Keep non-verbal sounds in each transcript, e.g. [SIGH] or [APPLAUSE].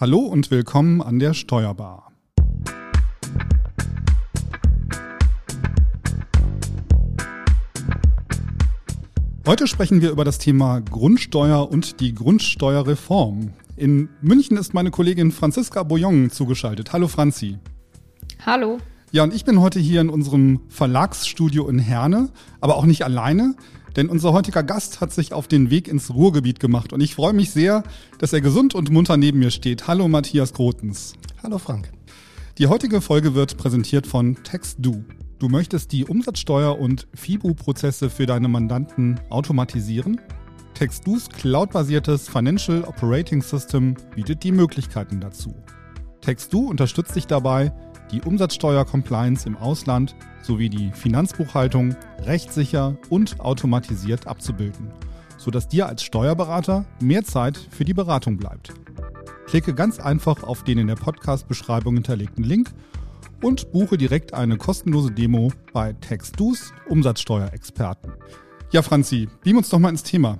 Hallo und willkommen an der Steuerbar. Heute sprechen wir über das Thema Grundsteuer und die Grundsteuerreform. In München ist meine Kollegin Franziska Bouillon zugeschaltet. Hallo Franzi. Hallo. Ja, und ich bin heute hier in unserem Verlagsstudio in Herne, aber auch nicht alleine. Denn unser heutiger Gast hat sich auf den Weg ins Ruhrgebiet gemacht und ich freue mich sehr, dass er gesund und munter neben mir steht. Hallo Matthias Grotens. Hallo Frank. Die heutige Folge wird präsentiert von TextDo. Du möchtest die Umsatzsteuer- und FIBU-Prozesse für deine Mandanten automatisieren? TextDo's cloudbasiertes Financial Operating System bietet die Möglichkeiten dazu. TextDo unterstützt dich dabei, die Umsatzsteuer-Compliance im Ausland sowie die Finanzbuchhaltung rechtssicher und automatisiert abzubilden, sodass dir als Steuerberater mehr Zeit für die Beratung bleibt. Klicke ganz einfach auf den in der Podcast-Beschreibung hinterlegten Link und buche direkt eine kostenlose Demo bei TextDo's Umsatzsteuerexperten. Ja, Franzi, beam uns doch mal ins Thema.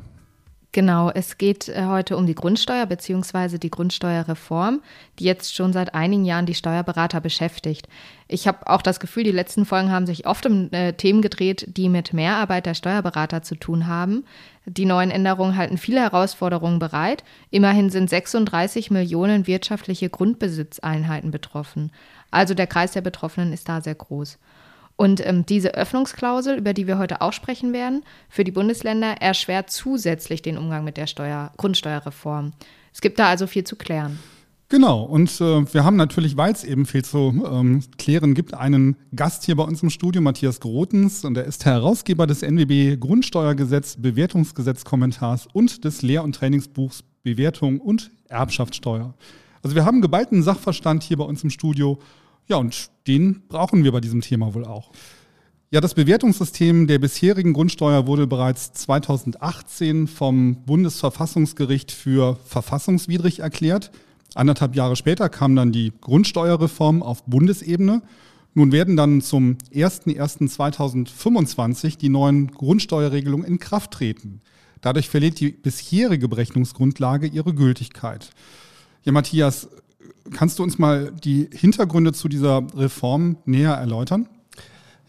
Genau, es geht äh, heute um die Grundsteuer bzw. die Grundsteuerreform, die jetzt schon seit einigen Jahren die Steuerberater beschäftigt. Ich habe auch das Gefühl, die letzten Folgen haben sich oft um äh, Themen gedreht, die mit Mehrarbeit der Steuerberater zu tun haben. Die neuen Änderungen halten viele Herausforderungen bereit. Immerhin sind 36 Millionen wirtschaftliche Grundbesitzeinheiten betroffen. Also der Kreis der Betroffenen ist da sehr groß. Und ähm, diese Öffnungsklausel, über die wir heute auch sprechen werden, für die Bundesländer erschwert zusätzlich den Umgang mit der Steuer Grundsteuerreform. Es gibt da also viel zu klären. Genau, und äh, wir haben natürlich, weil es eben viel zu ähm, klären gibt, einen Gast hier bei uns im Studio, Matthias Grotens, und er ist Herausgeber des NWB Grundsteuergesetz, Bewertungsgesetz-Kommentars und des Lehr- und Trainingsbuchs Bewertung und Erbschaftssteuer. Also wir haben geballten Sachverstand hier bei uns im Studio ja, und den brauchen wir bei diesem Thema wohl auch. Ja, das Bewertungssystem der bisherigen Grundsteuer wurde bereits 2018 vom Bundesverfassungsgericht für verfassungswidrig erklärt. Anderthalb Jahre später kam dann die Grundsteuerreform auf Bundesebene. Nun werden dann zum 01.01.2025 die neuen Grundsteuerregelungen in Kraft treten. Dadurch verliert die bisherige Berechnungsgrundlage ihre Gültigkeit. Ja, Matthias, Kannst du uns mal die Hintergründe zu dieser Reform näher erläutern?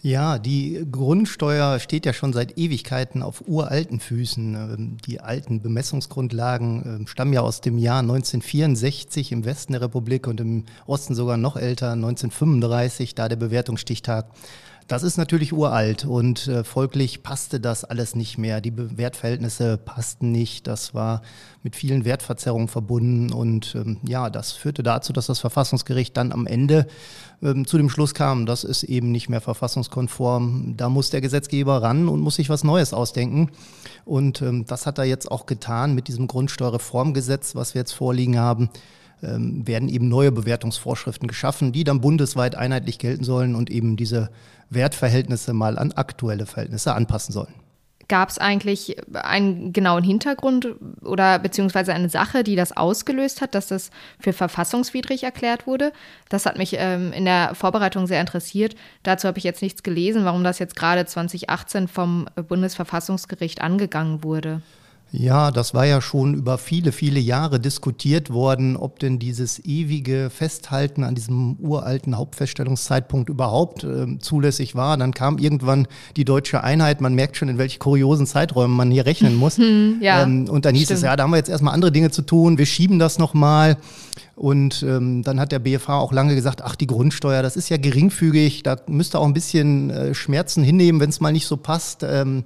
Ja, die Grundsteuer steht ja schon seit Ewigkeiten auf uralten Füßen. Ähm, die alten Bemessungsgrundlagen ähm, stammen ja aus dem Jahr 1964 im Westen der Republik und im Osten sogar noch älter, 1935, da der Bewertungsstichtag. Das ist natürlich uralt und äh, folglich passte das alles nicht mehr. Die Wertverhältnisse passten nicht. Das war mit vielen Wertverzerrungen verbunden und ähm, ja, das führte dazu, dass das Verfassungsgericht dann am Ende ähm, zu dem Schluss kam, das ist eben nicht mehr verfassungskonform. Da muss der Gesetzgeber ran und muss sich was Neues ausdenken. Und ähm, das hat er jetzt auch getan mit diesem Grundsteuerreformgesetz, was wir jetzt vorliegen haben ähm, werden eben neue Bewertungsvorschriften geschaffen, die dann bundesweit einheitlich gelten sollen und eben diese Wertverhältnisse mal an aktuelle Verhältnisse anpassen sollen. Gab es eigentlich einen genauen Hintergrund oder beziehungsweise eine Sache, die das ausgelöst hat, dass das für verfassungswidrig erklärt wurde? Das hat mich ähm, in der Vorbereitung sehr interessiert. Dazu habe ich jetzt nichts gelesen, warum das jetzt gerade 2018 vom Bundesverfassungsgericht angegangen wurde. Ja, das war ja schon über viele, viele Jahre diskutiert worden, ob denn dieses ewige Festhalten an diesem uralten Hauptfeststellungszeitpunkt überhaupt äh, zulässig war. Dann kam irgendwann die deutsche Einheit. Man merkt schon, in welche kuriosen Zeiträumen man hier rechnen muss. [LAUGHS] Ja, ähm, und dann hieß stimmt. es, ja, da haben wir jetzt erstmal andere Dinge zu tun. Wir schieben das nochmal. Und ähm, dann hat der BFH auch lange gesagt, ach, die Grundsteuer, das ist ja geringfügig. Da müsste auch ein bisschen äh, Schmerzen hinnehmen, wenn es mal nicht so passt. Ähm,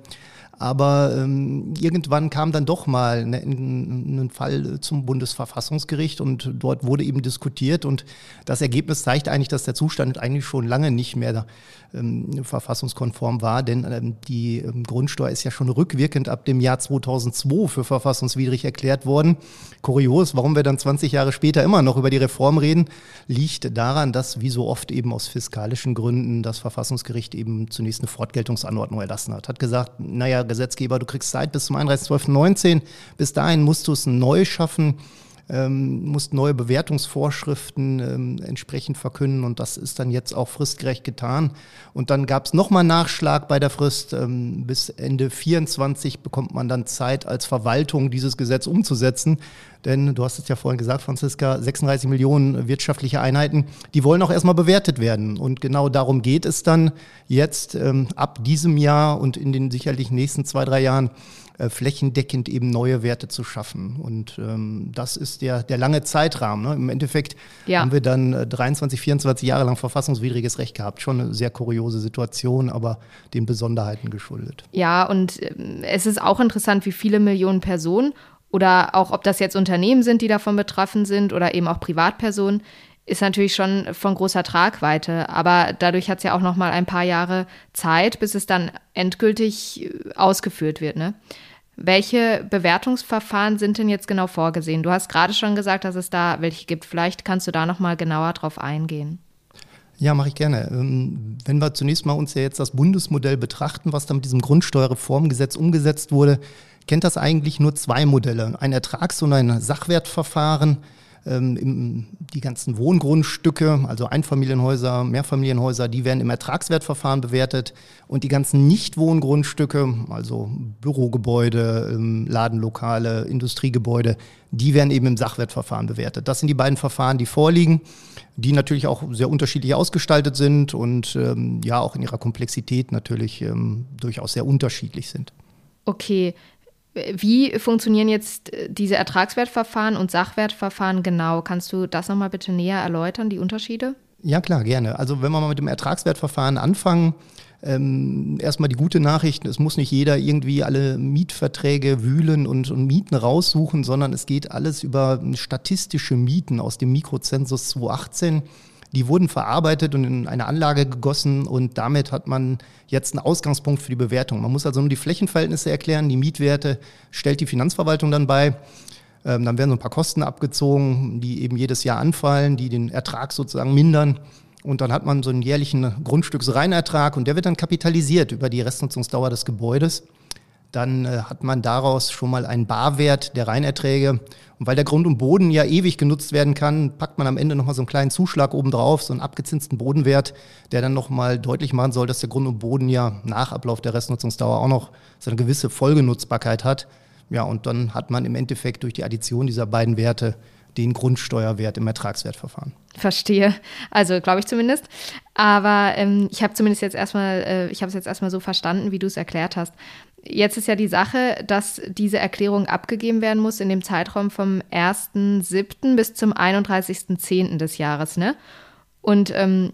aber ähm, irgendwann kam dann doch mal ein ne, Fall zum Bundesverfassungsgericht und dort wurde eben diskutiert und das Ergebnis zeigt eigentlich, dass der Zustand eigentlich schon lange nicht mehr ähm, verfassungskonform war, denn ähm, die ähm, Grundsteuer ist ja schon rückwirkend ab dem Jahr 2002 für verfassungswidrig erklärt worden. Kurios, warum wir dann 20 Jahre später immer noch über die Reform reden, liegt daran, dass wie so oft eben aus fiskalischen Gründen das Verfassungsgericht eben zunächst eine Fortgeltungsanordnung erlassen hat. Hat gesagt, naja, Gesetzgeber, du kriegst Zeit bis zum 31.12.19, bis dahin musst du es neu schaffen ähm, mussten neue Bewertungsvorschriften ähm, entsprechend verkünden und das ist dann jetzt auch fristgerecht getan. Und dann gab es nochmal Nachschlag bei der Frist. Ähm, bis Ende 24 bekommt man dann Zeit, als Verwaltung dieses Gesetz umzusetzen. Denn du hast es ja vorhin gesagt, Franziska, 36 Millionen wirtschaftliche Einheiten, die wollen auch erstmal bewertet werden. Und genau darum geht es dann jetzt ähm, ab diesem Jahr und in den sicherlich nächsten zwei, drei Jahren äh, flächendeckend eben neue Werte zu schaffen. Und ähm, das ist der, der lange Zeitrahmen. Ne? Im Endeffekt ja. haben wir dann äh, 23, 24 Jahre lang verfassungswidriges Recht gehabt. Schon eine sehr kuriose Situation, aber den Besonderheiten geschuldet. Ja, und äh, es ist auch interessant, wie viele Millionen Personen oder auch ob das jetzt Unternehmen sind, die davon betroffen sind oder eben auch Privatpersonen, ist natürlich schon von großer Tragweite. Aber dadurch hat es ja auch noch mal ein paar Jahre Zeit, bis es dann endgültig äh, ausgeführt wird. Ne? Welche Bewertungsverfahren sind denn jetzt genau vorgesehen? Du hast gerade schon gesagt, dass es da welche gibt. Vielleicht kannst du da noch mal genauer drauf eingehen. Ja, mache ich gerne. Ähm, wenn wir zunächst mal uns ja jetzt das Bundesmodell betrachten, was da mit diesem Grundsteuerreformgesetz umgesetzt wurde, kennt das eigentlich nur zwei Modelle. Ein Ertrags- und ein Sachwertverfahren ähm, die ganzen Wohngrundstücke, also Einfamilienhäuser, Mehrfamilienhäuser, die werden im Ertragswertverfahren bewertet und die ganzen Nichtwohngrundstücke, also Bürogebäude, ähm, Ladenlokale, Industriegebäude, die werden eben im Sachwertverfahren bewertet. Das sind die beiden Verfahren, die vorliegen, die natürlich auch sehr unterschiedlich ausgestaltet sind und ähm, ja auch in ihrer Komplexität natürlich ähm, durchaus sehr unterschiedlich sind. Okay, wie funktionieren jetzt äh, diese Ertragswertverfahren und Sachwertverfahren genau? Kannst du das nochmal bitte näher erläutern, die Unterschiede? Ja, klar, gerne. Also wenn wir mal mit dem Ertragswertverfahren anfangen, ähm, erstmal die gute Nachricht, es muss nicht jeder irgendwie alle Mietverträge wühlen und, und, Mieten raussuchen, sondern es geht alles über statistische Mieten aus dem Mikrozensus 2018. Die wurden verarbeitet und in eine Anlage gegossen und damit hat man jetzt einen Ausgangspunkt für die Bewertung. Man muss also nur die Flächenverhältnisse erklären, die Mietwerte stellt die Finanzverwaltung dann bei. Ähm, dann werden so ein paar Kosten abgezogen, die eben jedes Jahr anfallen, die den Ertrag sozusagen mindern. Und dann hat man so einen jährlichen Grundstücksreinertrag und der wird dann kapitalisiert über die Restnutzungsdauer des Gebäudes dann äh, hat man daraus schon mal einen Barwert der Reinerträge. Und weil der Grund und Boden ja ewig genutzt werden kann, packt man am Ende nochmal so einen kleinen Zuschlag obendrauf, so einen abgezinsten Bodenwert, der dann nochmal deutlich machen soll, dass der Grund und Boden ja nach Ablauf der Restnutzungsdauer auch noch so eine gewisse Folgenutzbarkeit hat. Ja, und dann hat man im Endeffekt durch die Addition dieser beiden Werte den Grundsteuerwert im Ertragswertverfahren. Verstehe. Also glaube ich zumindest. Aber ähm, ich habe zumindest jetzt erstmal, äh, ich habe es jetzt erstmal so verstanden, wie du es erklärt hast. Jetzt ist ja die Sache, dass diese Erklärung abgegeben werden muss in dem Zeitraum vom 1.7. bis zum 31.10. des Jahres, ne? Und ähm,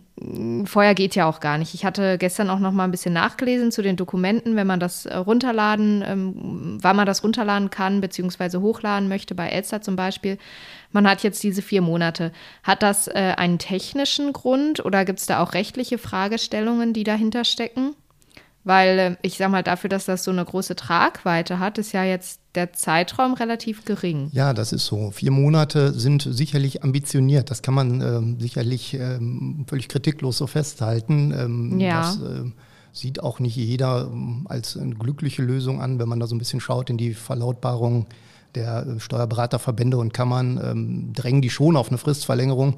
vorher geht ja auch gar nicht. Ich hatte gestern auch noch mal ein bisschen nachgelesen zu den Dokumenten, wenn man das äh, runterladen, ähm, wann man das runterladen kann, beziehungsweise hochladen möchte, bei Elster zum Beispiel. Man hat jetzt diese vier Monate. Hat das äh, einen technischen Grund oder gibt es da auch rechtliche Fragestellungen, die dahinter stecken? Weil äh, ich sag mal, dafür, dass das so eine große Tragweite hat, ist ja jetzt der Zeitraum relativ gering. Ja, das ist so. Vier Monate sind sicherlich ambitioniert. Das kann man ähm, sicherlich ähm, völlig kritiklos so festhalten. Ähm, ja. Das äh, sieht auch nicht jeder ähm, als eine glückliche Lösung an, wenn man da so ein bisschen schaut in die Verlautbarung der äh, Steuerberaterverbände und Kammern, ähm, drängen die schon auf eine Fristverlängerung.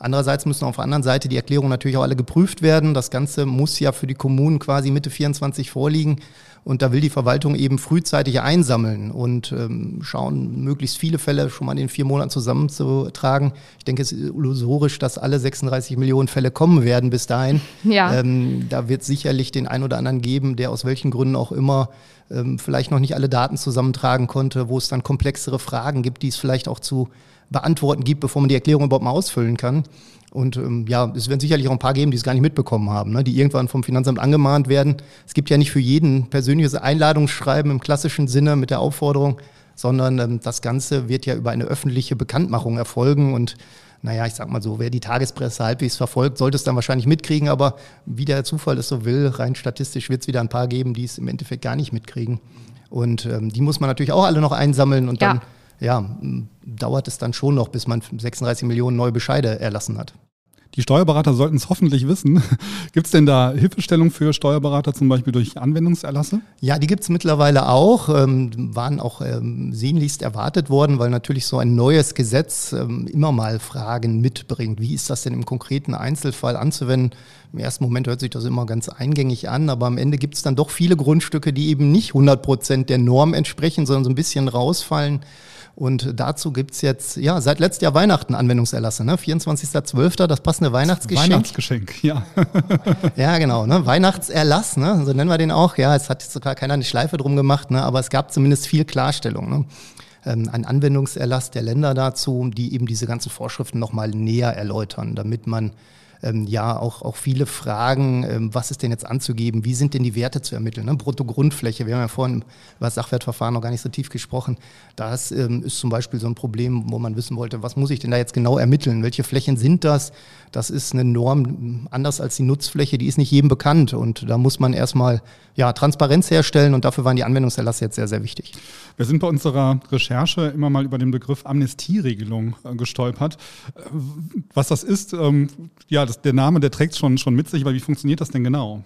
Andererseits müssen auf der anderen Seite die Erklärungen natürlich auch alle geprüft werden. Das Ganze muss ja für die Kommunen quasi Mitte 24 vorliegen. Und da will die Verwaltung eben frühzeitig einsammeln und ähm, schauen, möglichst viele Fälle schon mal in den vier Monaten zusammenzutragen. Ich denke, es ist illusorisch, dass alle 36 Millionen Fälle kommen werden bis dahin. Ja. Ähm, da wird sicherlich den einen oder anderen geben, der aus welchen Gründen auch immer ähm, vielleicht noch nicht alle Daten zusammentragen konnte, wo es dann komplexere Fragen gibt, die es vielleicht auch zu beantworten gibt, bevor man die Erklärung überhaupt mal ausfüllen kann. Und ähm, ja, es werden sicherlich auch ein paar geben, die es gar nicht mitbekommen haben, ne, die irgendwann vom Finanzamt angemahnt werden. Es gibt ja nicht für jeden persönliches Einladungsschreiben im klassischen Sinne mit der Aufforderung, sondern ähm, das Ganze wird ja über eine öffentliche Bekanntmachung erfolgen. Und naja, ich sag mal so, wer die Tagespresse halbwegs verfolgt, sollte es dann wahrscheinlich mitkriegen. Aber wie der Zufall es so will, rein statistisch wird es wieder ein paar geben, die es im Endeffekt gar nicht mitkriegen. Und ähm, die muss man natürlich auch alle noch einsammeln und ja. dann ja, dauert es dann schon noch, bis man 36 Millionen neue Bescheide erlassen hat. Die Steuerberater sollten es hoffentlich wissen. [LAUGHS] Gibt es denn da Hilfestellung für Steuerberater zum Beispiel durch Anwendungserlasse? Ja, die gibt es mittlerweile auch, ähm, waren auch ähm, sehnlichst erwartet worden, weil natürlich so ein neues Gesetz ähm, immer mal Fragen mitbringt. Wie ist das denn im konkreten Einzelfall anzuwenden? Im ersten Moment hört sich das immer ganz eingängig an, aber am Ende gibt es dann doch viele Grundstücke, die eben nicht 100 Prozent der Norm entsprechen, sondern so ein bisschen rausfallen. Und dazu gibt es jetzt, ja, seit letztem Jahr Weihnachten Anwendungserlasse, ne? 24.12., das passende Weihnachtsgeschenk. Weihnachtsgeschenk, ja. [LAUGHS] [LAUGHS] ja, genau, ne? Weihnachtserlass, ne? so nennen wir den auch. Ja, es hat jetzt sogar keiner eine Schleife drum gemacht, ne? aber es gab zumindest viel Klarstellung. Ne? Ähm, ein Anwendungserlass der Länder dazu, die eben diese ganzen Vorschriften nochmal näher erläutern, damit man ähm, ja auch, auch viele Fragen, ähm, was ist denn jetzt anzugeben, wie sind denn die Werte zu ermitteln, ne? Bruttogrundfläche, wir haben ja vorhin über das Sachwertverfahren noch gar nicht so tief gesprochen, das ähm, ist zum Beispiel so ein Problem, wo man wissen wollte, was muss ich denn da jetzt genau ermitteln, welche Flächen sind das, das ist eine Norm anders als die Nutzfläche, die ist nicht jedem bekannt und da muss man erstmal ja, Transparenz herstellen und dafür waren die Anwendungserlasse jetzt sehr, sehr wichtig. Wir sind bei unserer Recherche immer mal über den Begriff Amnestieregelung äh, gestolpert. Äh, was das ist, ähm, ja, das, der Name, der trägt schon, schon mit sich, aber wie funktioniert das denn genau?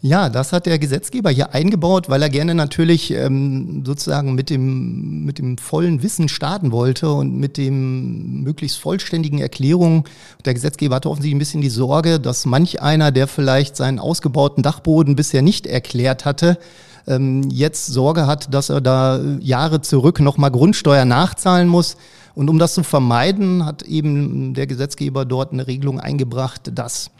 Ja, das hat der Gesetzgeber hier eingebaut, weil er gerne natürlich ähm, sozusagen mit dem, mit dem vollen Wissen starten wollte und mit dem möglichst vollständigen Erklärungen. Der Gesetzgeber hatte offensichtlich ein bisschen die Sorge, dass manch einer, der vielleicht seinen ausgebauten Dachboden bisher nicht erklärt hatte, ähm, jetzt Sorge hat, dass er da Jahre zurück nochmal Grundsteuer nachzahlen muss. Und um das zu vermeiden, hat eben der Gesetzgeber dort eine Regelung eingebracht, dass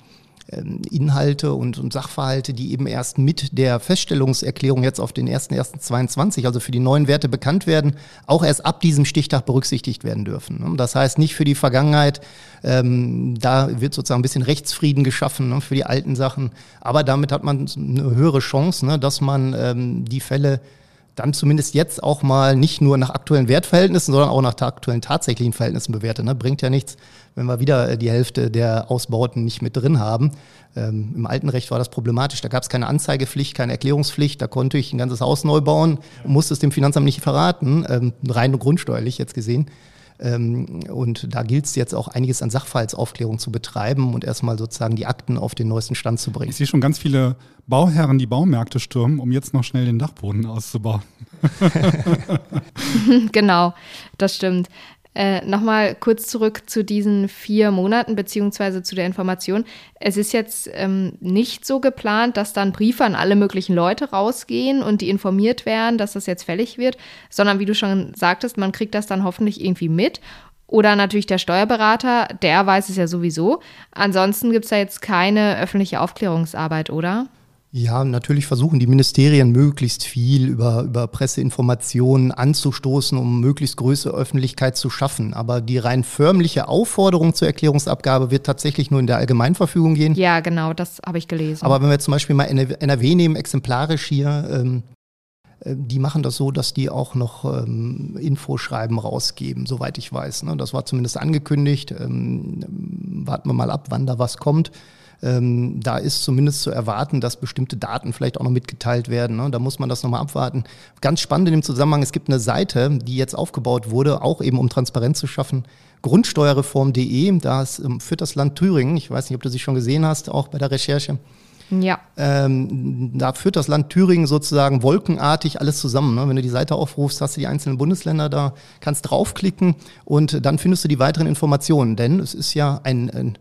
ähm, Inhalte und, Sachverhalte, die eben erst mit der Feststellungserklärung jetzt auf den 1.1.22, also für die neuen Werte bekannt werden, auch erst ab diesem Stichtag berücksichtigt werden dürfen. Ne? Das heißt nicht für die Vergangenheit, ähm, da wird sozusagen ein bisschen Rechtsfrieden geschaffen ne, für die alten Sachen, aber damit hat man eine höhere Chance, ne, dass man ähm, die Fälle dann zumindest jetzt auch mal nicht nur nach aktuellen Wertverhältnissen, sondern auch nach aktuellen tatsächlichen Verhältnissen bewertet. Ne? Bringt ja nichts, wenn wir wieder äh, die Hälfte der Ausbauten nicht mit drin haben. Ähm, Im alten Recht war das problematisch. Da gab es keine Anzeigepflicht, keine Erklärungspflicht. Da konnte ich ein ganzes Haus neu bauen musste es dem Finanzamt nicht verraten, ähm, rein grundsteuerlich jetzt gesehen. Ähm, und da gilt es jetzt auch einiges an Sachverhaltsaufklärung zu betreiben und erstmal sozusagen die Akten auf den neuesten Stand zu bringen. Ich sehe schon ganz viele Bauherren, die Baumärkte stürmen, um jetzt noch schnell den Dachboden auszubauen. [LAUGHS] [LAUGHS] genau, das stimmt. Äh, Nochmal kurz zurück zu diesen vier Monaten beziehungsweise zu der Information. Es ist jetzt ähm, nicht so geplant, dass dann Briefe an alle möglichen Leute rausgehen und die informiert werden, dass das jetzt fällig wird, sondern wie du schon sagtest, man kriegt das dann hoffentlich irgendwie mit. Oder natürlich der Steuerberater, der weiß es ja sowieso. Ansonsten gibt es da jetzt keine öffentliche Aufklärungsarbeit, oder? Ja, natürlich versuchen die Ministerien möglichst viel über, über Presseinformationen anzustoßen, um möglichst größere Öffentlichkeit zu schaffen. Aber die rein förmliche Aufforderung zur Erklärungsabgabe wird tatsächlich nur in der Allgemeinverfügung gehen. Ja, genau, das habe ich gelesen. Aber wenn wir zum Beispiel mal NRW nehmen, exemplarisch hier, ähm, äh, die machen das so, dass die auch noch ähm, Infoschreiben rausgeben, soweit ich weiß. Ne? Das war zumindest angekündigt. Ähm, warten wir mal ab, wann da was kommt. Ähm, da ist zumindest zu erwarten, dass bestimmte Daten vielleicht auch noch mitgeteilt werden. Ne? Da muss man das nochmal abwarten. Ganz spannend in dem Zusammenhang, es gibt eine Seite, die jetzt aufgebaut wurde, auch eben um Transparenz zu schaffen. Grundsteuerreform.de, da ähm, führt das Land Thüringen, ich weiß nicht, ob du sie schon gesehen hast, auch bei der Recherche. Ja. Ähm, da führt das Land Thüringen sozusagen wolkenartig alles zusammen. Ne? Wenn du die Seite aufrufst, hast du die einzelnen Bundesländer da, kannst draufklicken und dann findest du die weiteren Informationen. Denn es ist ja ein, ein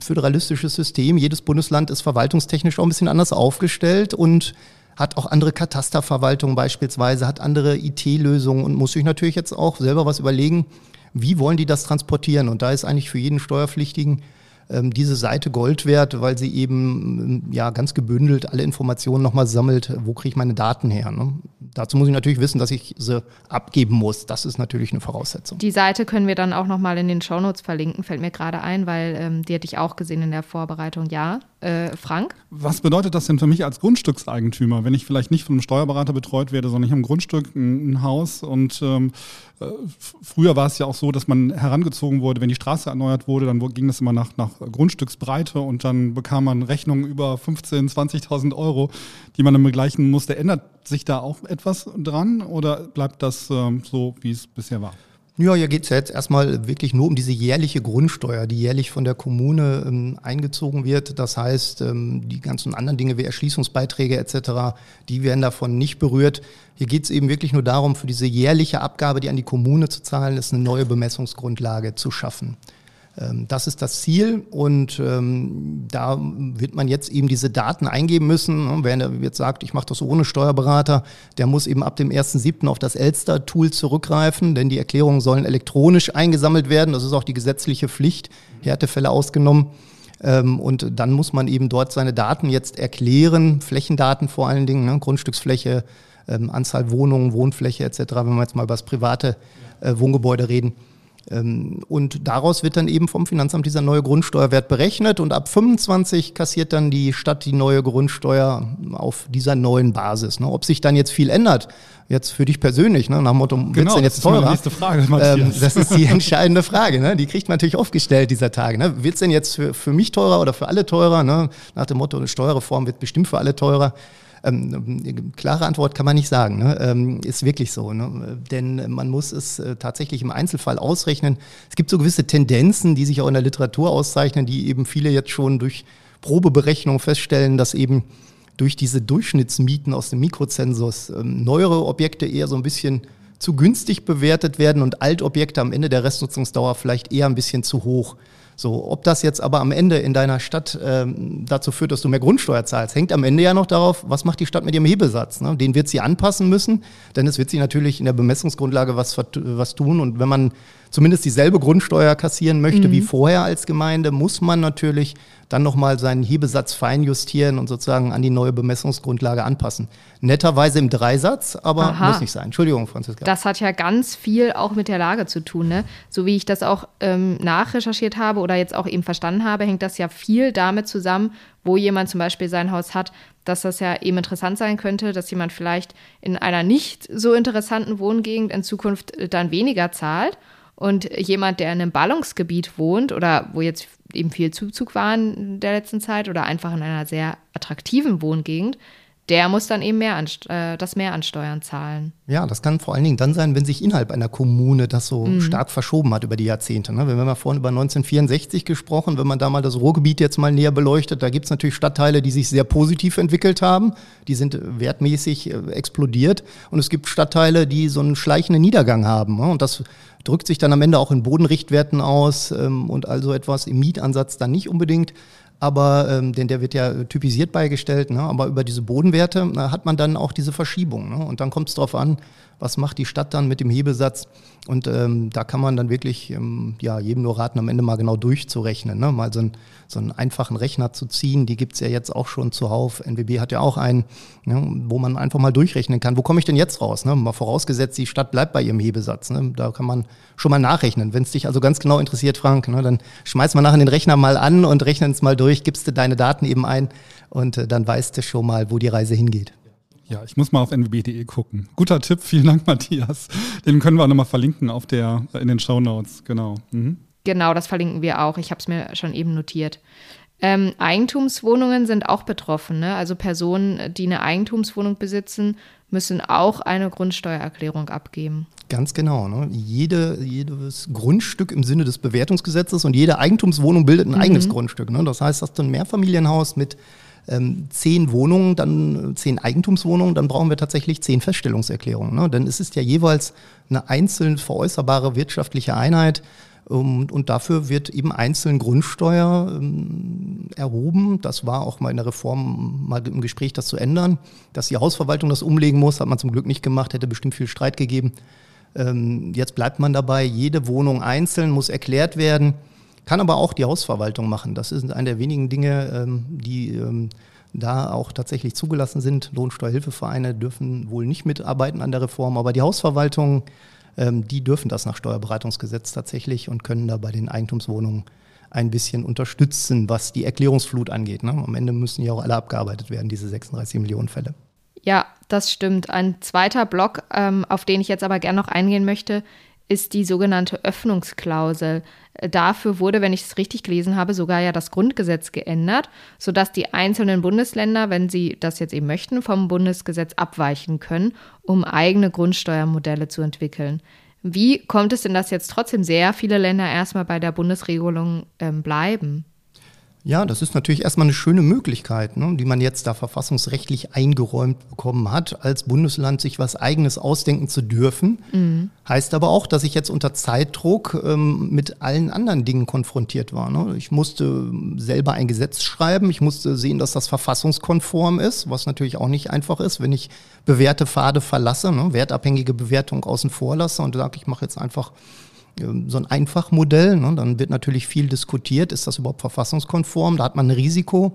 föderalistisches System. Jedes Bundesland ist verwaltungstechnisch auch ein bisschen anders aufgestellt und hat auch andere Katasterverwaltungen beispielsweise, hat andere IT-Lösungen und muss sich natürlich jetzt auch selber was überlegen, wie wollen die das transportieren. Und da ist eigentlich für jeden Steuerpflichtigen ähm, diese Seite Gold wert, weil sie eben ähm, ja ganz gebündelt alle Informationen nochmal sammelt, wo kriege ich meine Daten her. Ne? Dazu muss ich natürlich wissen, dass ich sie abgeben muss. Das ist natürlich eine Voraussetzung. Die Seite können wir dann auch nochmal in den Shownotes verlinken, fällt mir gerade ein, weil ähm, die hätte ich auch gesehen in der Vorbereitung. Ja, äh, Frank? Was bedeutet das denn für mich als Grundstückseigentümer, wenn ich vielleicht nicht von einem Steuerberater betreut werde, sondern ich habe ein Grundstück, ein, ein Haus und ähm, äh, früher war es ja auch so, dass man herangezogen wurde, wenn die Straße erneuert wurde, dann ging das immer nach, nach Grundstücksbreite und dann bekam man Rechnungen über 15.000, 20.000 Euro, die man dann begleichen musste. Ändert sich da auch etwas dran oder bleibt das ähm, so, wie es bisher war? Ja, hier geht es ja jetzt erstmal wirklich nur um diese jährliche Grundsteuer, die jährlich von der Kommune ähm, eingezogen wird. Das heißt, ähm, die ganzen anderen Dinge wie Erschließungsbeiträge etc., die werden davon nicht berührt. Hier geht es eben wirklich nur darum, für diese jährliche Abgabe, die an die Kommune zu zahlen ist, eine neue Bemessungsgrundlage zu schaffen. Ähm, das ist das Ziel und ähm, da wird man jetzt eben diese Daten eingeben müssen. Ne? Wer jetzt sagt, ich mache das ohne Steuerberater, der muss eben ab dem 1.7. auf das Elster-Tool zurückgreifen, denn die Erklärungen sollen elektronisch eingesammelt werden. Das ist auch die gesetzliche Pflicht, Härtefälle ausgenommen. Ähm, und dann muss man eben dort seine Daten jetzt erklären, Flächendaten vor allen Dingen, ne? Grundstücksfläche, ähm, Anzahl Wohnungen, Wohnfläche etc., wenn wir jetzt mal über das private äh, Wohngebäude reden. Ähm, und daraus wird dann eben vom Finanzamt dieser neue Grundsteuerwert berechnet und ab 25 kassiert dann die Stadt die neue Grundsteuer auf dieser neuen Basis. Ne? Ob sich dann jetzt viel ändert, jetzt für dich persönlich, ne? nach dem Motto, genau, wird denn jetzt teurer? Das ist nächste Frage, Matthias. Ähm, das ist die [LAUGHS] entscheidende Frage. Ne? Die kriegt man natürlich oft gestellt dieser Tage. Ne? Wird es denn jetzt für, für mich teurer oder für alle teurer? Ne? Nach dem Motto, eine Steuerreform wird bestimmt für alle teurer. Ähm, klare Antwort kann man nicht sagen. Ne? Ähm, ist wirklich so. Ne? Denn man muss es äh, tatsächlich im Einzelfall ausrechnen. Es gibt so gewisse Tendenzen, die sich auch in der Literatur auszeichnen, die eben viele jetzt schon durch Probeberechnung feststellen, dass eben durch diese Durchschnittsmieten aus dem Mikrozensus ähm, neuere Objekte eher so ein bisschen zu günstig bewertet werden und Altobjekte am Ende der Restnutzungsdauer vielleicht eher ein bisschen zu hoch. So, ob das jetzt aber am Ende in deiner Stadt ähm, dazu führt, dass du mehr Grundsteuer zahlst, hängt am Ende ja noch darauf, was macht die Stadt mit ihrem Hebesatz. Ne? Den wird sie anpassen müssen, denn es wird sie natürlich in der Bemessungsgrundlage was, was tun. Und wenn man zumindest dieselbe Grundsteuer kassieren möchte mhm. wie vorher als Gemeinde, muss man natürlich dann nochmal seinen Hebesatz feinjustieren und sozusagen an die neue Bemessungsgrundlage anpassen. Netterweise im Dreisatz, aber Aha. muss nicht sein. Entschuldigung, Franziska. Das hat ja ganz viel auch mit der Lage zu tun. Ne? So wie ich das auch ähm, nachrecherchiert habe oder jetzt auch eben verstanden habe, hängt das ja viel damit zusammen, wo jemand zum Beispiel sein Haus hat, dass das ja eben interessant sein könnte, dass jemand vielleicht in einer nicht so interessanten Wohngegend in Zukunft äh, dann weniger zahlt und jemand, der in einem Ballungsgebiet wohnt oder wo jetzt eben viel Zuzug war in der letzten Zeit oder einfach in einer sehr attraktiven Wohngegend, der muss dann eben mehr an, äh, das mehr an Steuern zahlen. Ja, das kann vor allen Dingen dann sein, wenn sich innerhalb einer Kommune das so mhm. stark verschoben hat über die Jahrzehnte. Ne? Wir haben ja vorhin über 1964 gesprochen, wenn man da mal das Ruhrgebiet jetzt mal näher beleuchtet, da gibt es natürlich Stadtteile, die sich sehr positiv entwickelt haben, die sind wertmäßig äh, explodiert und es gibt Stadtteile, die so einen schleichenden Niedergang haben. Ne? Und das drückt sich dann am Ende auch in Bodenrichtwerten aus ähm, und also etwas im Mietansatz dann nicht unbedingt aber ähm, denn der wird ja typisiert beigestellt, ne? aber über diese Bodenwerte äh, hat man dann auch diese Verschiebung. Ne? Und dann kommt es darauf an, was macht die Stadt dann mit dem Hebesatz. Und ähm, da kann man dann wirklich ähm, ja, jedem nur raten, am Ende mal genau durchzurechnen. Ne? Mal so, ein, so einen einfachen Rechner zu ziehen, die gibt es ja jetzt auch schon zuhauf. NWB hat ja auch einen, ne? wo man einfach mal durchrechnen kann, wo komme ich denn jetzt raus? Ne? Mal vorausgesetzt, die Stadt bleibt bei ihrem Hebesatz. Ne? Da kann man schon mal nachrechnen. Wenn es dich also ganz genau interessiert, Frank, ne? dann schmeiß mal nachher den Rechner mal an und rechnen es mal durch, gibst du deine Daten eben ein und äh, dann weißt du schon mal, wo die Reise hingeht. Ja, ich muss mal auf nwb.de gucken. Guter Tipp, [LAUGHS] vielen Dank, Matthias. Den können wir auch nochmal verlinken auf der, in den Show Notes, genau. Mhm. Genau, das verlinken wir auch. Ich habe es mir schon eben notiert. Ähm, Eigentumswohnungen sind auch betroffen. Ne? Also Personen, die eine Eigentumswohnung besitzen, müssen auch eine Grundsteuererklärung abgeben. Ganz genau. Ne? Jede, jedes Grundstück im Sinne des Bewertungsgesetzes und jede Eigentumswohnung bildet ein mhm. eigenes Grundstück. Ne? Das heißt, hast du ein Mehrfamilienhaus mit ähm, zehn Wohnungen, dann zehn Eigentumswohnungen, dann brauchen wir tatsächlich zehn Feststellungserklärungen. Ne? Denn es ist ja jeweils eine einzeln veräußerbare wirtschaftliche Einheit. Um, und dafür wird eben einzeln Grundsteuer ähm, erhoben. Das war auch mal in der Reform mal im Gespräch, das zu ändern. Dass die Hausverwaltung das umlegen muss, hat man zum Glück nicht gemacht, hätte bestimmt viel Streit gegeben. Ähm, jetzt bleibt man dabei, jede Wohnung einzeln muss erklärt werden. Kann aber auch die Hausverwaltung machen. Das ist eine der wenigen Dinge, ähm, die ähm, da auch tatsächlich zugelassen sind. Lohnsteuerhilfevereine dürfen wohl nicht mitarbeiten an der Reform, aber die Hausverwaltung, ähm, die dürfen das nach Steuerberatungsgesetz tatsächlich und können da bei den Eigentumswohnungen ein bisschen unterstützen, was die Erklärungsflut angeht. Ne? Am Ende müssen ja auch alle abgearbeitet werden, diese 36 Millionen Fälle. Ja, das stimmt. Ein zweiter Block, auf den ich jetzt aber gerne noch eingehen möchte, ist die sogenannte Öffnungsklausel. Dafür wurde, wenn ich es richtig gelesen habe, sogar ja das Grundgesetz geändert, sodass die einzelnen Bundesländer, wenn sie das jetzt eben möchten, vom Bundesgesetz abweichen können, um eigene Grundsteuermodelle zu entwickeln. Wie kommt es denn, dass jetzt trotzdem sehr viele Länder erstmal bei der Bundesregelung ähm, bleiben? Ja, das ist natürlich erstmal eine schöne Möglichkeit, ne, die man jetzt da verfassungsrechtlich eingeräumt bekommen hat, als Bundesland sich was Eigenes ausdenken zu dürfen. Mhm. Heißt aber auch, dass ich jetzt unter Zeitdruck ähm, mit allen anderen Dingen konfrontiert war. Ne. Ich musste selber ein Gesetz schreiben, ich musste sehen, dass das verfassungskonform ist, was natürlich auch nicht einfach ist, wenn ich bewährte Pfade verlasse, ne, wertabhängige Bewertung außen vor lasse und sage, ich mache jetzt einfach ähm, so ein Einfachmodell. Ne? Dann wird natürlich viel diskutiert, ist das überhaupt verfassungskonform? Da hat man ein Risiko.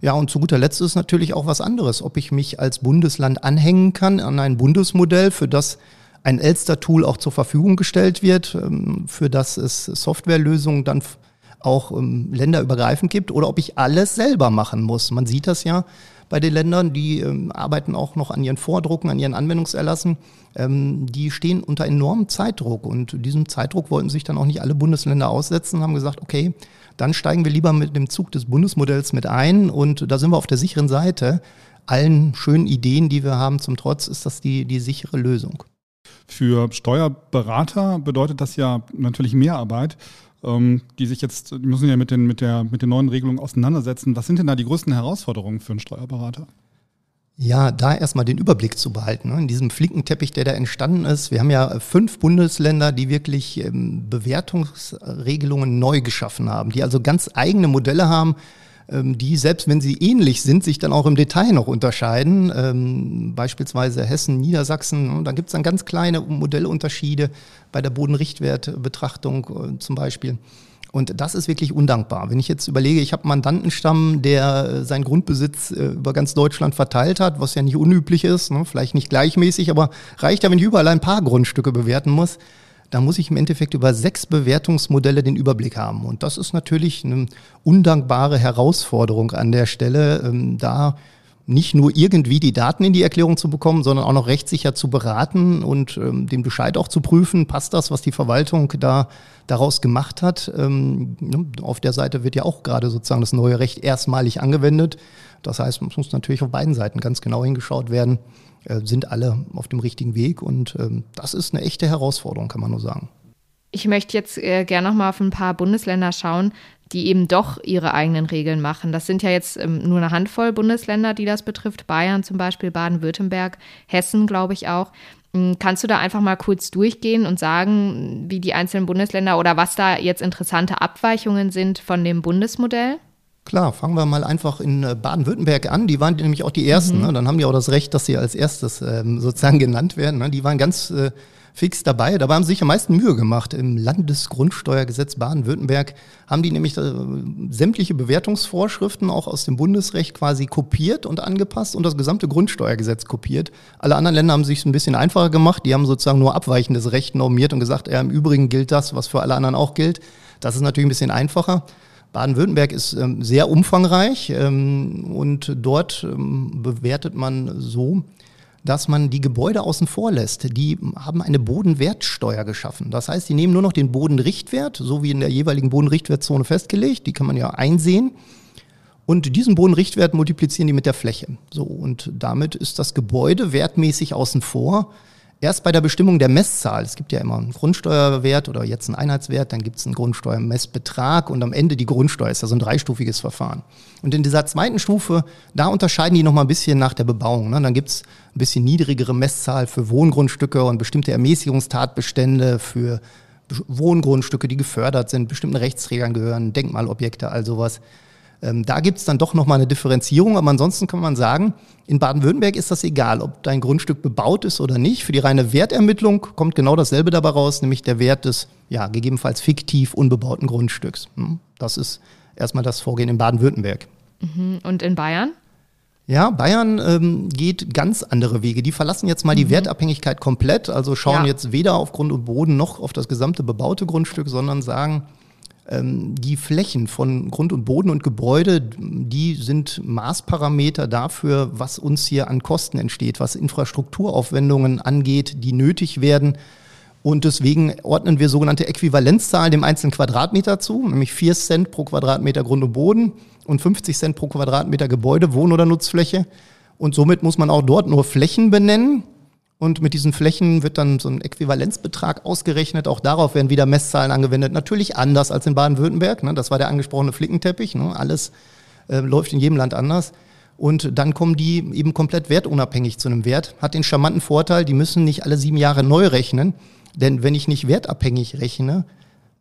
Ja, und zu guter Letzt ist natürlich auch was anderes, ob ich mich als Bundesland anhängen kann an ein Bundesmodell, für das ein Elster-Tool auch zur Verfügung gestellt wird, ähm, für das es Softwarelösungen dann auch ähm, länderübergreifend gibt, oder ob ich alles selber machen muss. Man sieht das ja bei den Ländern, die ähm, arbeiten auch noch an ihren Vordrucken, an ihren Anwendungserlassen. Ähm, die stehen unter enormem Zeitdruck und diesem Zeitdruck wollten sich dann auch nicht alle Bundesländer aussetzen und haben gesagt, okay, dann steigen wir lieber mit dem Zug des Bundesmodells mit ein und da sind wir auf der sicheren Seite. Allen schönen Ideen, die wir haben zum Trotz, ist das die, die sichere Lösung. Für Steuerberater bedeutet das ja natürlich mehr Arbeit ähm, die sich jetzt, die müssen ja mit den, mit, der, mit den neuen Regelungen auseinandersetzen. Was sind denn da die größten Herausforderungen für einen Steuerberater? Ja, da erstmal den Überblick zu behalten. Ne? In diesem Flickenteppich, der da entstanden ist. Wir haben ja fünf Bundesländer, die wirklich ähm, Bewertungsregelungen neu geschaffen haben, die also ganz eigene Modelle haben, die, selbst wenn sie ähnlich sind, sich dann auch im Detail noch unterscheiden. Ähm, beispielsweise Hessen, Niedersachsen, da gibt es dann ganz kleine Modellunterschiede bei der Bodenrichtwertbetrachtung äh, zum Beispiel. Und das ist wirklich undankbar. Wenn ich jetzt überlege, ich habe einen Mandantenstamm, der äh, seinen Grundbesitz äh, über ganz Deutschland verteilt hat, was ja nicht unüblich ist, ne? vielleicht nicht gleichmäßig, aber reicht ja, wenn ich überall ein paar Grundstücke bewerten muss da muss ich im Endeffekt über sechs Bewertungsmodelle den Überblick haben. Und das ist natürlich eine undankbare Herausforderung an der Stelle, ähm, da nicht nur irgendwie die Daten in die Erklärung zu bekommen, sondern auch noch rechtssicher zu beraten und ähm, den Bescheid auch zu prüfen, passt das, was die Verwaltung da daraus gemacht hat. Ähm, ne, auf der Seite wird ja auch gerade sozusagen das neue Recht erstmalig angewendet. Das heißt, es muss natürlich auf beiden Seiten ganz genau hingeschaut werden, äh, sind alle auf dem richtigen Weg. Und ähm, das ist eine echte Herausforderung, kann man nur sagen. Ich möchte jetzt äh, gerne noch mal auf ein paar Bundesländer schauen, die eben doch ihre eigenen Regeln machen. Das sind ja jetzt ähm, nur eine Handvoll Bundesländer, die das betrifft. Bayern zum Beispiel, Baden-Württemberg, Hessen, glaube ich auch. Ähm, kannst du da einfach mal kurz durchgehen und sagen, wie die einzelnen Bundesländer oder was da jetzt interessante Abweichungen sind von dem Bundesmodell? Klar, fangen wir mal einfach in äh, Baden-Württemberg an. Die waren nämlich auch die Ersten. Mhm. Ne? Dann haben die auch das Recht, dass sie als erstes ähm, sozusagen genannt werden. Ne? Die waren ganz äh, fix dabei. Dabei haben sie sich am meisten Mühe gemacht. Im Landesgrundsteuergesetz Baden-Württemberg haben die nämlich äh, sämtliche Bewertungsvorschriften auch aus dem Bundesrecht quasi kopiert und angepasst und das gesamte Grundsteuergesetz kopiert. Alle anderen Länder haben sich ein bisschen einfacher gemacht. Die haben sozusagen nur abweichendes Recht normiert und gesagt, ja, im Übrigen gilt das, was für alle anderen auch gilt. Das ist natürlich ein bisschen einfacher. Baden-Württemberg ist ähm, sehr umfangreich ähm, und dort ähm, bewertet man so, dass man die Gebäude außen vor lässt. Die haben eine Bodenwertsteuer geschaffen. Das heißt, die nehmen nur noch den Bodenrichtwert, so wie in der jeweiligen Bodenrichtwertzone festgelegt. Die kann man ja einsehen. Und diesen Bodenrichtwert multiplizieren die mit der Fläche. So, und damit ist das Gebäude wertmäßig außen vor. Erst bei der Bestimmung der Messzahl, es gibt ja immer einen Grundsteuerwert oder jetzt einen Einheitswert, dann gibt es einen Grundsteuermessbetrag und am Ende die Grundsteuer, ist ja so ein dreistufiges Verfahren. Und in dieser zweiten Stufe, da unterscheiden die nochmal ein bisschen nach der Bebauung. Ne? Dann gibt es ein bisschen niedrigere Messzahl für Wohngrundstücke und bestimmte Ermäßigungstatbestände für Wohngrundstücke, die gefördert sind, bestimmten Rechtsträgern gehören, Denkmalobjekte, all sowas. Ähm, da gibt es dann doch nochmal eine Differenzierung, aber ansonsten kann man sagen, in Baden-Württemberg ist das egal, ob dein Grundstück bebaut ist oder nicht. Für die reine Wertermittlung kommt genau dasselbe dabei raus, nämlich der Wert des, ja, gegebenenfalls fiktiv unbebauten Grundstücks. Hm? Das ist erstmal das Vorgehen in Baden-Württemberg. Mhm. Und in Bayern? Ja, Bayern ähm, geht ganz andere Wege. Die verlassen jetzt mal die mhm. Wertabhängigkeit komplett, also schauen ja. jetzt weder auf Grund und Boden noch auf das gesamte bebaute Grundstück, sondern sagen, die Flächen von Grund und Boden und Gebäude, die sind Maßparameter dafür, was uns hier an Kosten entsteht, was Infrastrukturaufwendungen angeht, die nötig werden. Und deswegen ordnen wir sogenannte Äquivalenzzahlen dem einzelnen Quadratmeter zu, nämlich 4 Cent pro Quadratmeter Grund und Boden und 50 Cent pro Quadratmeter Gebäude, Wohn- oder Nutzfläche. Und somit muss man auch dort nur Flächen benennen Und mit diesen Flächen wird dann so ein Äquivalenzbetrag ausgerechnet. Auch darauf werden wieder Messzahlen angewendet. Natürlich anders als in Baden-Württemberg. Ne? Das war der angesprochene Flickenteppich. Ne? Alles äh, läuft in jedem Land anders. Und dann kommen die eben komplett wertunabhängig zu einem Wert. Hat den charmanten Vorteil, die müssen nicht alle sieben Jahre neu rechnen. Denn wenn ich nicht wertabhängig rechne,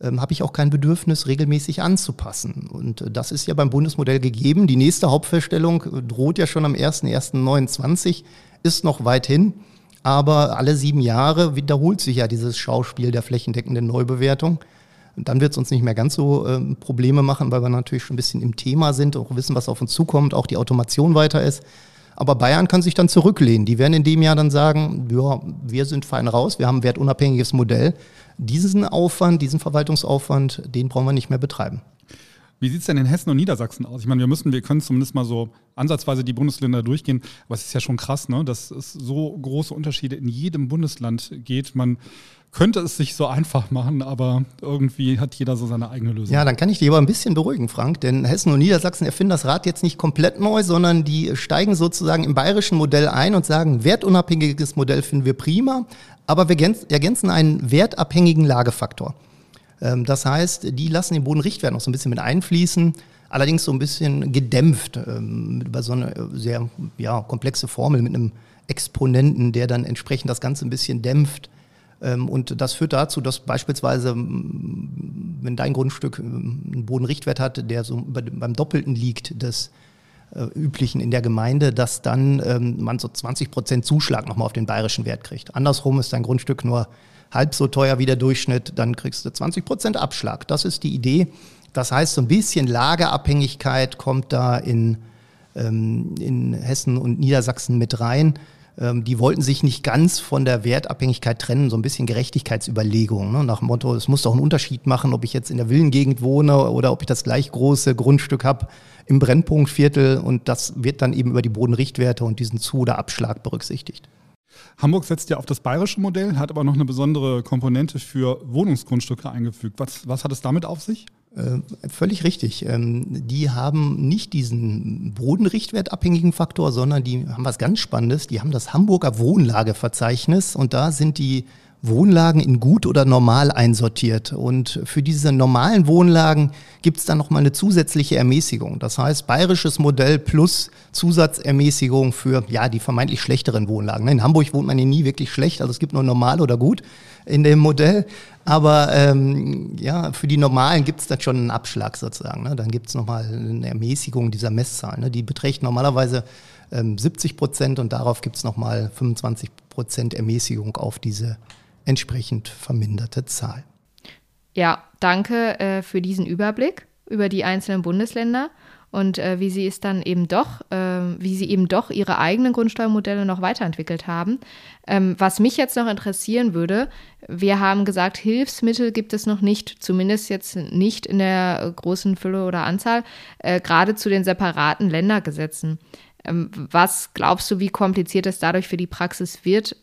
ähm, habe ich auch kein Bedürfnis, regelmäßig anzupassen. Und äh, das ist ja beim Bundesmodell gegeben. Die nächste Hauptfeststellung äh, droht ja schon am 01.01.29, ist noch weit hin. Aber alle sieben Jahre wiederholt sich ja dieses Schauspiel der flächendeckenden Neubewertung. Und dann wird es uns nicht mehr ganz so äh, Probleme machen, weil wir natürlich schon ein bisschen im Thema sind, auch wissen, was auf uns zukommt, auch die Automation weiter ist. Aber Bayern kann sich dann zurücklehnen. Die werden in dem Jahr dann sagen, ja, wir sind fein raus, wir haben ein wertunabhängiges Modell. Diesen Aufwand, diesen Verwaltungsaufwand, den brauchen wir nicht mehr betreiben. Wie sieht es denn in Hessen und Niedersachsen aus? Ich meine, wir müssen, wir können zumindest mal so ansatzweise die Bundesländer durchgehen, aber es ist ja schon krass, ne, dass es so große Unterschiede in jedem Bundesland geht. Man könnte es sich so einfach machen, aber irgendwie hat jeder so seine eigene Lösung. Ja, dann kann ich dich aber ein bisschen beruhigen, Frank, denn Hessen und Niedersachsen erfinden das Rad jetzt nicht komplett neu, sondern die steigen sozusagen im bayerischen Modell ein und sagen, wertunabhängiges Modell finden wir prima, aber wir ergänzen einen wertabhängigen Lagefaktor. Ähm, das heißt, die lassen den Bodenrichtwert noch so ein bisschen mit einfließen, allerdings so ein bisschen gedämpft ähm, über so eine sehr ja, komplexe Formel mit einem Exponenten, der dann entsprechend das Ganze ein bisschen dämpft. Ähm, und das führt dazu, dass beispielsweise, wenn dein Grundstück einen Bodenrichtwert hat, der so beim Doppelten liegt des äh, üblichen in der Gemeinde, dass dann man so 20 Prozent Zuschlag nochmal auf den bayerischen Wert kriegt. Andersrum ist dein Grundstück nur halb so teuer wie der Durchschnitt, dann kriegst du 20 Prozent Abschlag. Das ist die Idee. Das heißt, so ein bisschen Lagerabhängigkeit kommt da in, ähm, in Hessen und Niedersachsen mit rein. Ähm, die wollten sich nicht ganz von der Wertabhängigkeit trennen, so ein bisschen Gerechtigkeitsüberlegung. Ne? Nach dem Motto, es muss doch einen Unterschied machen, ob ich jetzt in der Villengegend wohne oder ob ich das gleich große Grundstück habe im Brennpunktviertel. Und das wird dann eben über die Bodenrichtwerte und diesen Zu- oder Abschlag berücksichtigt. Hamburg setzt ja auf das bayerische Modell, hat aber noch eine besondere Komponente für Wohnungsgrundstücke eingefügt. Was, was hat es damit auf sich? Äh, völlig richtig. Ähm, die haben nicht diesen bodenrichtwertabhängigen Faktor, sondern die haben was ganz Spannendes. Die haben das Hamburger Wohnlageverzeichnis und da sind die Wohnlagen in gut oder normal einsortiert. Und für diese normalen Wohnlagen gibt es dann nochmal eine zusätzliche Ermäßigung. Das heißt, bayerisches Modell plus Zusatzermäßigung für ja, die vermeintlich schlechteren Wohnlagen. In Hamburg wohnt man ja nie wirklich schlecht, also es gibt nur normal oder gut in dem Modell. Aber ähm, ja, für die normalen gibt es dann schon einen Abschlag sozusagen. Ne? Dann gibt es nochmal eine Ermäßigung dieser Messzahl. Ne? Die beträgt normalerweise ähm, 70 Prozent und darauf gibt es nochmal 25 Prozent Ermäßigung auf diese entsprechend verminderte Zahl. Ja, danke äh, für diesen Überblick über die einzelnen Bundesländer und äh, wie sie es dann eben doch, äh, wie sie eben doch ihre eigenen Grundsteuermodelle noch weiterentwickelt haben. Ähm, was mich jetzt noch interessieren würde, wir haben gesagt, Hilfsmittel gibt es noch nicht, zumindest jetzt nicht in der großen Fülle oder Anzahl, äh, gerade zu den separaten Ländergesetzen. Ähm, was glaubst du, wie kompliziert es dadurch für die Praxis wird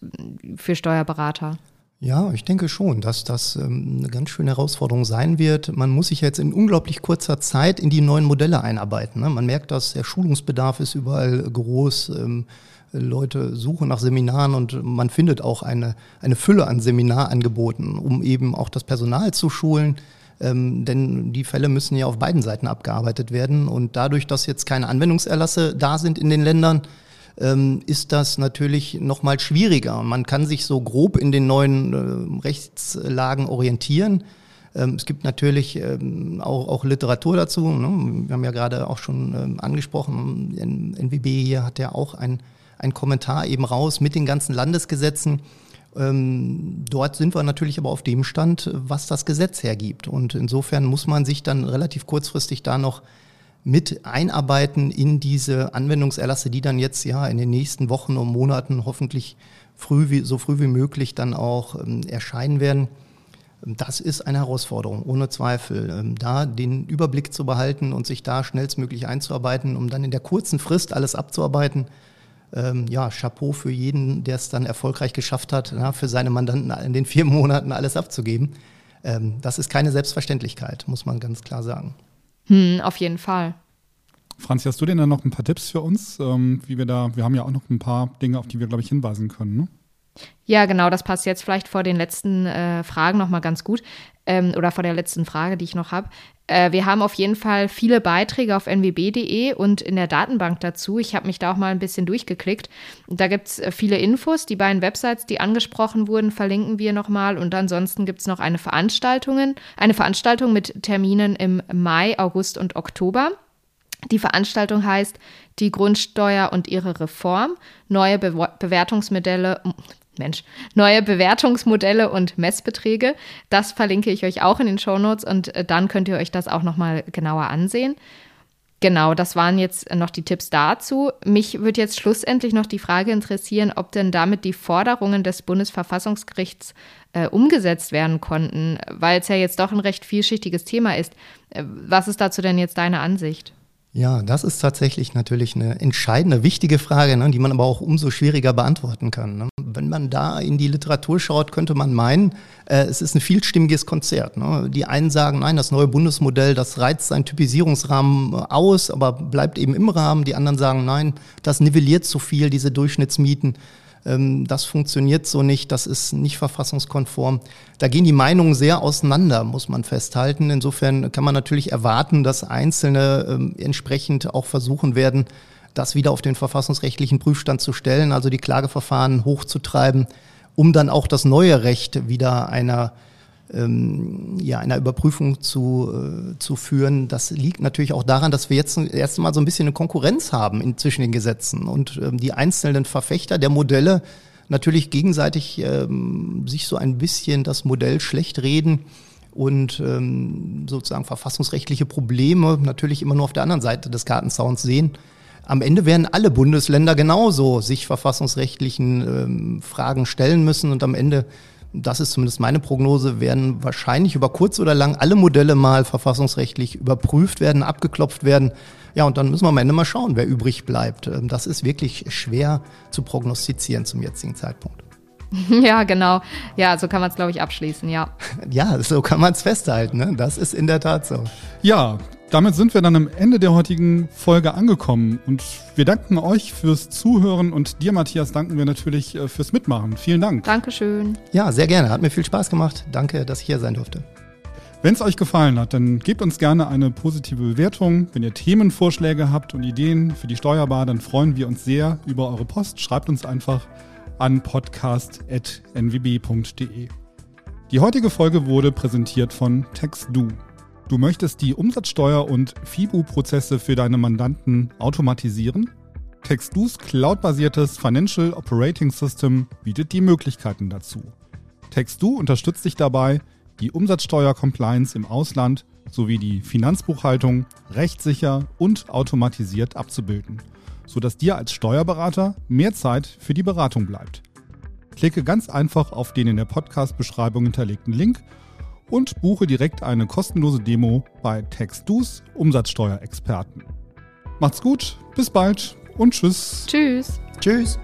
für Steuerberater? Ja, ich denke schon, dass das ähm, eine ganz schöne Herausforderung sein wird. Man muss sich jetzt in unglaublich kurzer Zeit in die neuen Modelle einarbeiten. Ne? Man merkt, dass der Schulungsbedarf ist überall groß. Ähm, Leute suchen nach Seminaren und man findet auch eine, eine Fülle an Seminarangeboten, um eben auch das Personal zu schulen. Ähm, denn die Fälle müssen ja auf beiden Seiten abgearbeitet werden. Und dadurch, dass jetzt keine Anwendungserlasse da sind in den Ländern, ähm, ist das natürlich noch mal schwieriger. Man kann sich so grob in den neuen äh, Rechtslagen orientieren. Ähm, es gibt natürlich ähm, auch, auch Literatur dazu. Ne? Wir haben ja gerade auch schon ähm, angesprochen, NWB hier hat ja auch ein, ein Kommentar eben raus mit den ganzen Landesgesetzen. Ähm, dort sind wir natürlich aber auf dem Stand, was das Gesetz hergibt. Und insofern muss man sich dann relativ kurzfristig da noch mit einarbeiten in diese Anwendungserlasse, die dann jetzt ja in den nächsten Wochen und Monaten hoffentlich früh wie, so früh wie möglich dann auch ähm, erscheinen werden. Das ist eine Herausforderung, ohne Zweifel. Ähm, da den Überblick zu behalten und sich da schnellstmöglich einzuarbeiten, um dann in der kurzen Frist alles abzuarbeiten. Ähm, ja, Chapeau für jeden, der es dann erfolgreich geschafft hat, na, für seine Mandanten in den vier Monaten alles abzugeben. Ähm, das ist keine Selbstverständlichkeit, muss man ganz klar sagen. Hm, auf jeden Fall. Franz, hast du denn dann noch ein paar Tipps für uns, ähm, wie wir da, wir haben ja auch noch ein paar Dinge, auf die wir, glaube ich, hinweisen können, ne? Ja, genau, das passt jetzt vielleicht vor den letzten äh, Fragen nochmal ganz gut ähm, oder vor der letzten Frage, die ich noch habe. Äh, wir haben auf jeden Fall viele Beiträge auf nwb.de und in der Datenbank dazu. Ich habe mich da auch mal ein bisschen durchgeklickt. Da gibt es äh, viele Infos. Die beiden Websites, die angesprochen wurden, verlinken wir nochmal. Und ansonsten gibt es noch eine Veranstaltung, eine Veranstaltung mit Terminen im Mai, August und Oktober. Die Veranstaltung heißt Die Grundsteuer und ihre Reform, neue Be Bewertungsmodelle, Mensch, neue Bewertungsmodelle und Messbeträge. Das verlinke ich euch auch in den Shownotes und äh, dann könnt ihr euch das auch nochmal genauer ansehen. Genau, das waren jetzt noch die Tipps dazu. Mich würde jetzt schlussendlich noch die Frage interessieren, ob denn damit die Forderungen des Bundesverfassungsgerichts äh, umgesetzt werden konnten, weil es ja jetzt doch ein recht vielschichtiges Thema ist. Äh, was ist dazu denn jetzt deine Ansicht? Ja, das ist tatsächlich natürlich eine entscheidende, wichtige Frage, ne, die man aber auch umso schwieriger beantworten kann. Ne. Wenn man da in die Literatur schaut, könnte man meinen, äh, es ist ein vielstimmiges Konzert. Ne. Die einen sagen, nein, das neue Bundesmodell, das reizt seinen Typisierungsrahmen aus, aber bleibt eben im Rahmen. Die anderen sagen, nein, das nivelliert zu viel, diese Durchschnittsmieten. Ähm, das funktioniert so nicht, das ist nicht verfassungskonform. Da gehen die Meinungen sehr auseinander, muss man festhalten. Insofern kann man natürlich erwarten, dass Einzelne ähm, entsprechend auch versuchen werden, das wieder auf den verfassungsrechtlichen Prüfstand zu stellen, also die Klageverfahren hochzutreiben, um dann auch das neue Recht wieder einer ähm, ja, einer Überprüfung zu, äh, zu führen. Das liegt natürlich auch daran, dass wir jetzt erst mal so ein bisschen eine Konkurrenz haben in, zwischen den Gesetzen und ähm, die einzelnen Verfechter der Modelle natürlich gegenseitig ähm, sich so ein bisschen das Modell schlecht reden und ähm, sozusagen verfassungsrechtliche Probleme natürlich immer nur auf der anderen Seite des Kartenzauns sehen. Am Ende werden alle Bundesländer genauso sich verfassungsrechtlichen ähm, Fragen stellen müssen und am Ende das ist zumindest meine Prognose, werden wahrscheinlich über kurz oder lang alle Modelle mal verfassungsrechtlich überprüft werden, abgeklopft werden. Ja, und dann müssen wir am Ende mal schauen, wer übrig bleibt. Ähm, das ist wirklich schwer zu prognostizieren zum jetzigen Zeitpunkt. [LAUGHS] Ja, genau. Ja, so kann man es, glaube ich, abschließen, ja. [LAUGHS] Ja, so kann man es festhalten. Ne? Das ist in der Tat so. Ja, damit sind wir dann am Ende der heutigen Folge angekommen und wir danken euch fürs Zuhören und dir, Matthias, danken wir natürlich äh, fürs Mitmachen. Vielen Dank. Dankeschön. Ja, sehr gerne. Hat mir viel Spaß gemacht. Danke, dass ich hier sein durfte. Wenn es euch gefallen hat, dann gebt uns gerne eine positive Bewertung. Wenn ihr Themenvorschläge habt und Ideen für die Steuerbar, dann freuen wir uns sehr über eure Post. Schreibt uns einfach an podcast.nwb.de. Die heutige Folge wurde präsentiert von TextDo. Du möchtest die Umsatzsteuer- und FIBU-Prozesse für deine Mandanten automatisieren? TextDo's cloudbasiertes Financial Operating System bietet die Möglichkeiten dazu. TextDo unterstützt dich dabei, die Umsatzsteuer-Compliance im Ausland sowie die Finanzbuchhaltung rechtssicher und automatisiert abzubilden, sodass dir als Steuerberater mehr Zeit für die Beratung bleibt. Klicke ganz einfach auf den in der Podcast-Beschreibung hinterlegten Link und buche direkt eine kostenlose Demo bei TextDo's Umsatzsteuerexperten. Macht's gut, bis bald und tschüss. Tschüss. Tschüss.